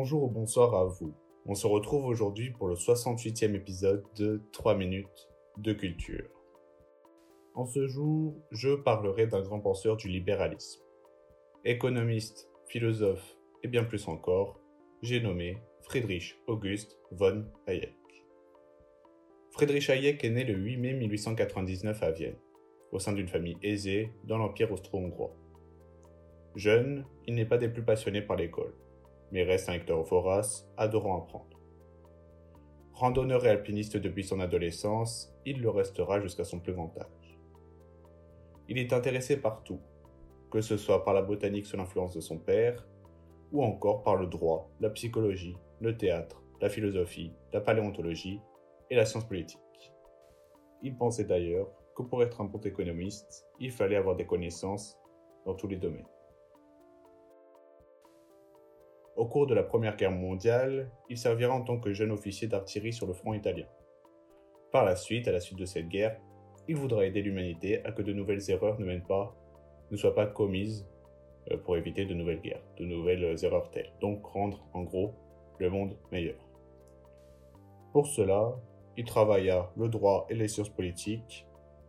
Bonjour ou bonsoir à vous. On se retrouve aujourd'hui pour le 68e épisode de 3 minutes de culture. En ce jour, je parlerai d'un grand penseur du libéralisme. Économiste, philosophe et bien plus encore, j'ai nommé Friedrich August von Hayek. Friedrich Hayek est né le 8 mai 1899 à Vienne, au sein d'une famille aisée dans l'Empire austro-hongrois. Jeune, il n'est pas des plus passionnés par l'école, mais reste un lecteur vorace, adorant apprendre. Randonneur et alpiniste depuis son adolescence, il le restera jusqu'à son plus grand âge. Il est intéressé par tout, que ce soit par la botanique sous l'influence de son père, ou encore par le droit, la psychologie, le théâtre, la philosophie, la paléontologie et la science politique. Il pensait d'ailleurs que pour être un bon économiste, il fallait avoir des connaissances dans tous les domaines. Au cours de la Première Guerre mondiale, il servira en tant que jeune officier d'artillerie sur le front italien. Par la suite, à la suite de cette guerre, il voudra aider l'humanité à que de nouvelles erreurs ne, ne soient pas commises euh, pour éviter de nouvelles guerres, de nouvelles erreurs telles. Donc rendre, en gros, le monde meilleur. Pour cela, il travailla le droit et les sciences politiques,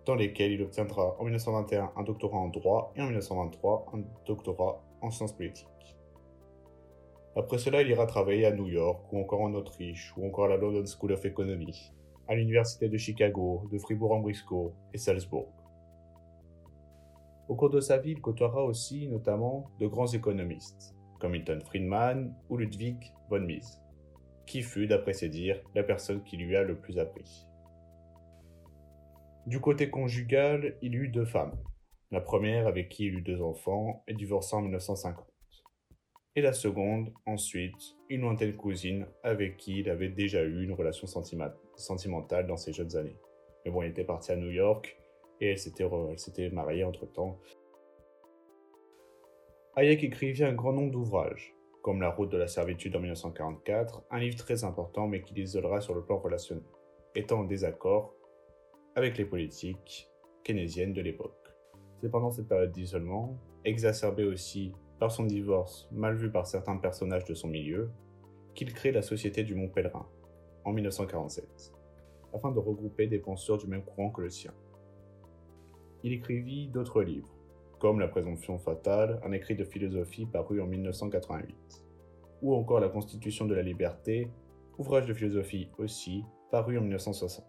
dans lesquelles il obtiendra en 1921 un doctorat en droit et en 1923 un doctorat en sciences politiques. Après cela, il ira travailler à New York, ou encore en Autriche, ou encore à la London School of Economy, à l'université de Chicago, de Fribourg-en-Brisgau et Salzbourg. Au cours de sa vie, il côtoiera aussi notamment de grands économistes, comme Milton Friedman ou Ludwig von Mises, qui fut, d'après ses dires, la personne qui lui a le plus appris. Du côté conjugal, il eut deux femmes. La première, avec qui il eut deux enfants, est divorcée en 1950 et la seconde, ensuite, une lointaine cousine avec qui il avait déjà eu une relation sentimentale dans ses jeunes années. Mais bon, il était parti à New York et elle s'était mariée entre-temps. Hayek écrivit un grand nombre d'ouvrages, comme La route de la servitude en 1944, un livre très important mais qui l'isolera sur le plan relationnel, étant en désaccord avec les politiques keynésiennes de l'époque. C'est pendant cette période d'isolement, exacerbée aussi par son divorce, mal vu par certains personnages de son milieu, qu'il crée la Société du Mont Pèlerin, en 1947, afin de regrouper des penseurs du même courant que le sien. Il écrivit d'autres livres, comme La présomption fatale, un écrit de philosophie paru en 1988, ou encore La Constitution de la liberté, ouvrage de philosophie aussi, paru en 1960.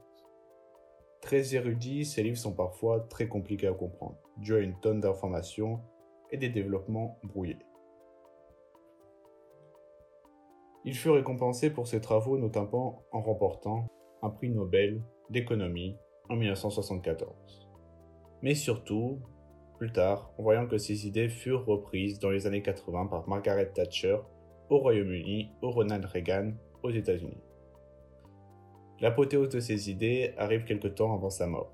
Très érudits, ces livres sont parfois très compliqués à comprendre, dû à une tonne d'informations et des développements brouillés. Il fut récompensé pour ses travaux notamment en remportant un prix Nobel d'économie en 1974. Mais surtout, plus tard, en voyant que ses idées furent reprises dans les années 80 par Margaret Thatcher au Royaume-Uni ou Ronald Reagan aux États-Unis. L'apothéose de ses idées arrive quelque temps avant sa mort.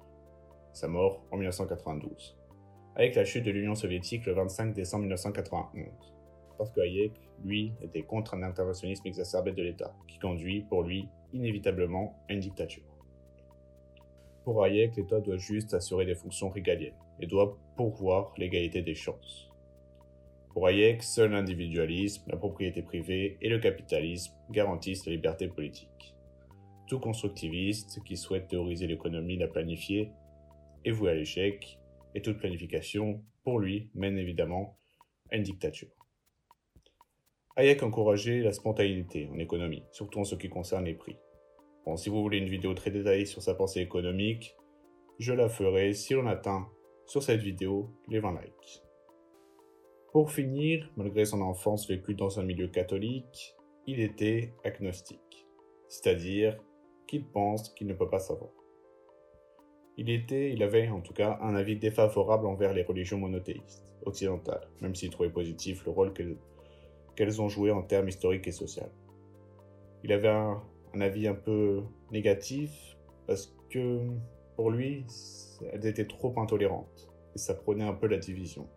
Sa mort en 1992 avec la chute de l'Union soviétique le 25 décembre 1991. Parce que Hayek, lui, était contre un interventionnisme exacerbé de l'État, qui conduit, pour lui, inévitablement à une dictature. Pour Hayek, l'État doit juste assurer des fonctions régaliennes et doit pourvoir l'égalité des chances. Pour Hayek, seul l'individualisme, la propriété privée et le capitalisme garantissent la liberté politique. Tout constructiviste qui souhaite théoriser l'économie, la planifier, est voué à l'échec et toute planification, pour lui, mène évidemment à une dictature. Hayek encourageait la spontanéité en économie, surtout en ce qui concerne les prix. Bon, si vous voulez une vidéo très détaillée sur sa pensée économique, je la ferai si l'on atteint sur cette vidéo les 20 likes. Pour finir, malgré son enfance vécue dans un milieu catholique, il était agnostique, c'est-à-dire qu'il pense qu'il ne peut pas savoir. Il était, il avait en tout cas un avis défavorable envers les religions monothéistes occidentales, même s'il trouvait positif le rôle qu'elles ont joué en termes historiques et sociaux. Il avait un, avis un peu négatif parce que pour lui, elles étaient trop intolérantes et ça prenait un peu la division.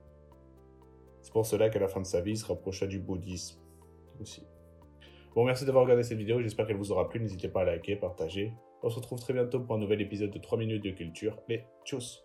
C'est pour cela qu'à la fin de sa vie, il se rapprocha du bouddhisme aussi. Bon, merci d'avoir regardé cette vidéo, j'espère qu'elle vous aura plu. N'hésitez pas à liker, partager on se retrouve très bientôt pour un nouvel épisode de 3 minutes de culture. Mais tchuss